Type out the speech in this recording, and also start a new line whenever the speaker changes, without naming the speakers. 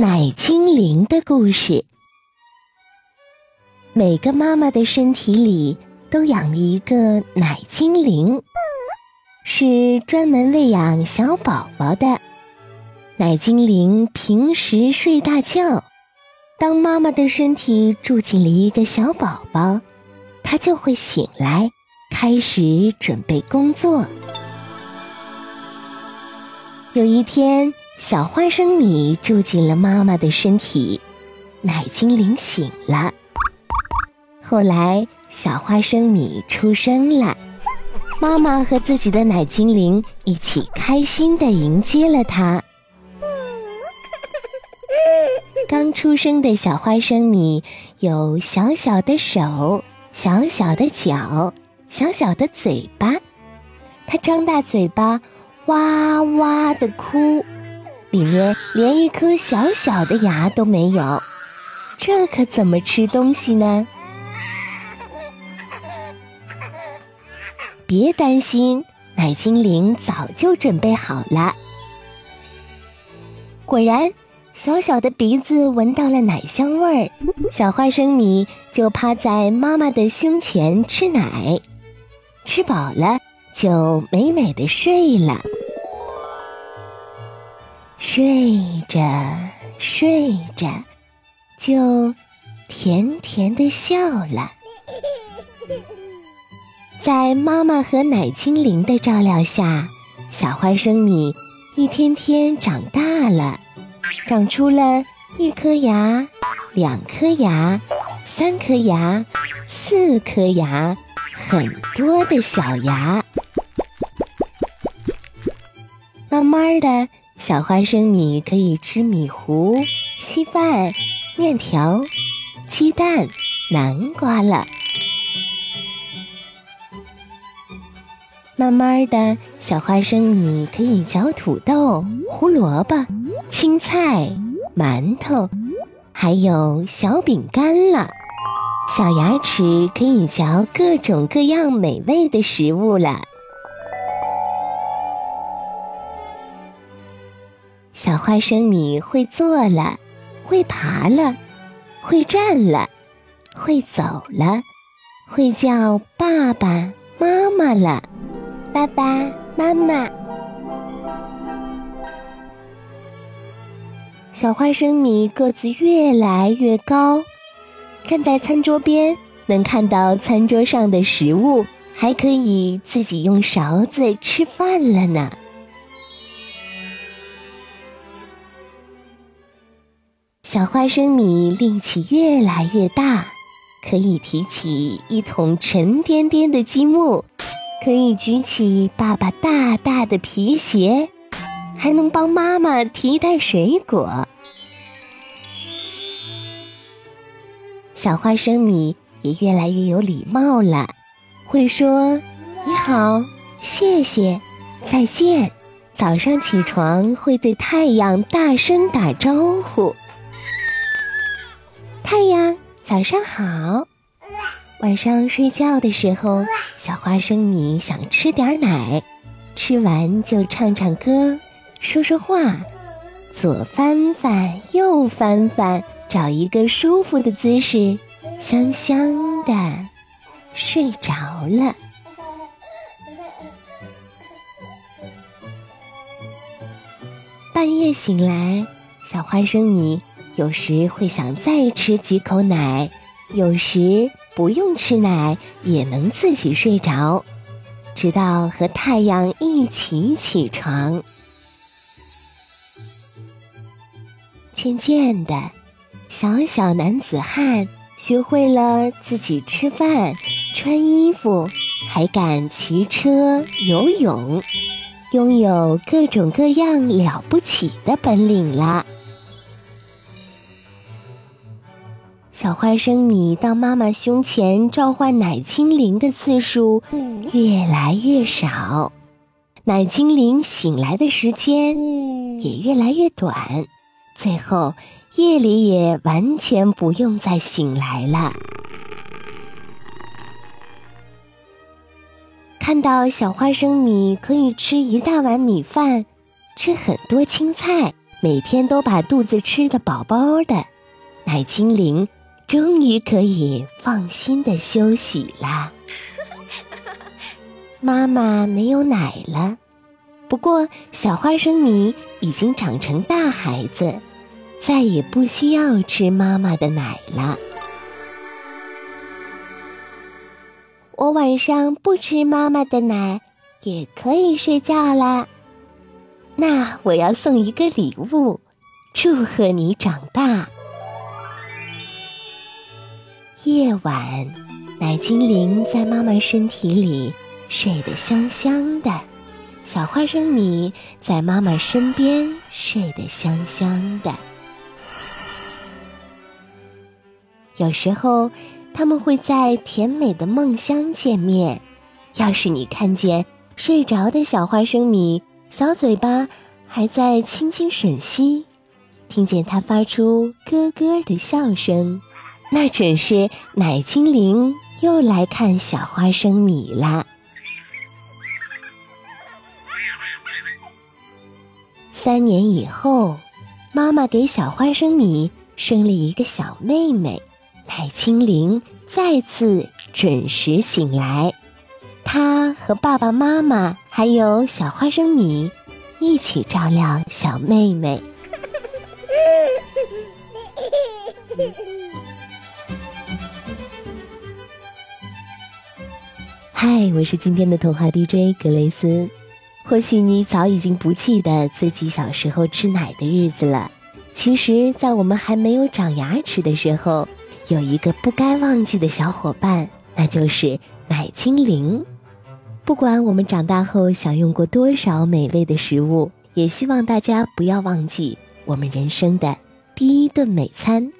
奶精灵的故事。每个妈妈的身体里都养了一个奶精灵，是专门喂养小宝宝的。奶精灵平时睡大觉，当妈妈的身体住进了一个小宝宝，它就会醒来，开始准备工作。有一天。小花生米住进了妈妈的身体，奶精灵醒了。后来，小花生米出生了，妈妈和自己的奶精灵一起开心地迎接了它。刚出生的小花生米有小小的手、小小的脚、小小的嘴巴，它张大嘴巴，哇哇地哭。里面连一颗小小的牙都没有，这可怎么吃东西呢？别担心，奶精灵早就准备好了。果然，小小的鼻子闻到了奶香味儿，小花生米就趴在妈妈的胸前吃奶，吃饱了就美美的睡了。睡着睡着，就甜甜的笑了。在妈妈和奶精灵的照料下，小花生米一天天长大了，长出了一颗牙、两颗牙、三颗牙、四颗牙，很多的小牙。慢慢的。小花生米可以吃米糊、稀饭、面条、鸡蛋、南瓜了。慢慢的小花生米可以嚼土豆、胡萝卜、青菜、馒头，还有小饼干了。小牙齿可以嚼各种各样美味的食物了。小花生米会坐了，会爬了，会站了，会走了，会叫爸爸妈妈了。爸爸妈妈，小花生米个子越来越高，站在餐桌边能看到餐桌上的食物，还可以自己用勺子吃饭了呢。小花生米力气越来越大，可以提起一桶沉甸甸的积木，可以举起爸爸大大的皮鞋，还能帮妈妈提一袋水果。小花生米也越来越有礼貌了，会说你好、谢谢、再见。早上起床会对太阳大声打招呼。太阳，早上好。晚上睡觉的时候，小花生米想吃点奶，吃完就唱唱歌，说说话，左翻翻，右翻翻，找一个舒服的姿势，香香的睡着了。半夜醒来，小花生米。有时会想再吃几口奶，有时不用吃奶也能自己睡着，直到和太阳一起起床。渐渐的，小小男子汉学会了自己吃饭、穿衣服，还敢骑车、游泳，拥有各种各样了不起的本领了。小花生米到妈妈胸前召唤奶精灵的次数越来越少，奶精灵醒来的时间也越来越短，最后夜里也完全不用再醒来了。看到小花生米可以吃一大碗米饭，吃很多青菜，每天都把肚子吃得饱饱的，奶精灵终于可以放心的休息啦。妈妈没有奶了，不过小花生米已经长成大孩子，再也不需要吃妈妈的奶了。我晚上不吃妈妈的奶，也可以睡觉啦。那我要送一个礼物，祝贺你长大。夜晚，奶精灵在妈妈身体里睡得香香的，小花生米在妈妈身边睡得香香的。有时候，他们会在甜美的梦乡见面。要是你看见睡着的小花生米，小嘴巴还在轻轻吮吸，听见它发出咯咯的笑声，那准是奶精灵又来看小花生米啦。三年以后，妈妈给小花生米生了一个小妹妹，奶精灵再次准时醒来，她和爸爸妈妈还有小花生米。一起照料小妹妹。嗨，我是今天的童话 DJ 格雷斯。或许你早已经不记得自己小时候吃奶的日子了。其实，在我们还没有长牙齿的时候，有一个不该忘记的小伙伴，那就是奶精灵。不管我们长大后享用过多少美味的食物，也希望大家不要忘记我们人生的第一顿美餐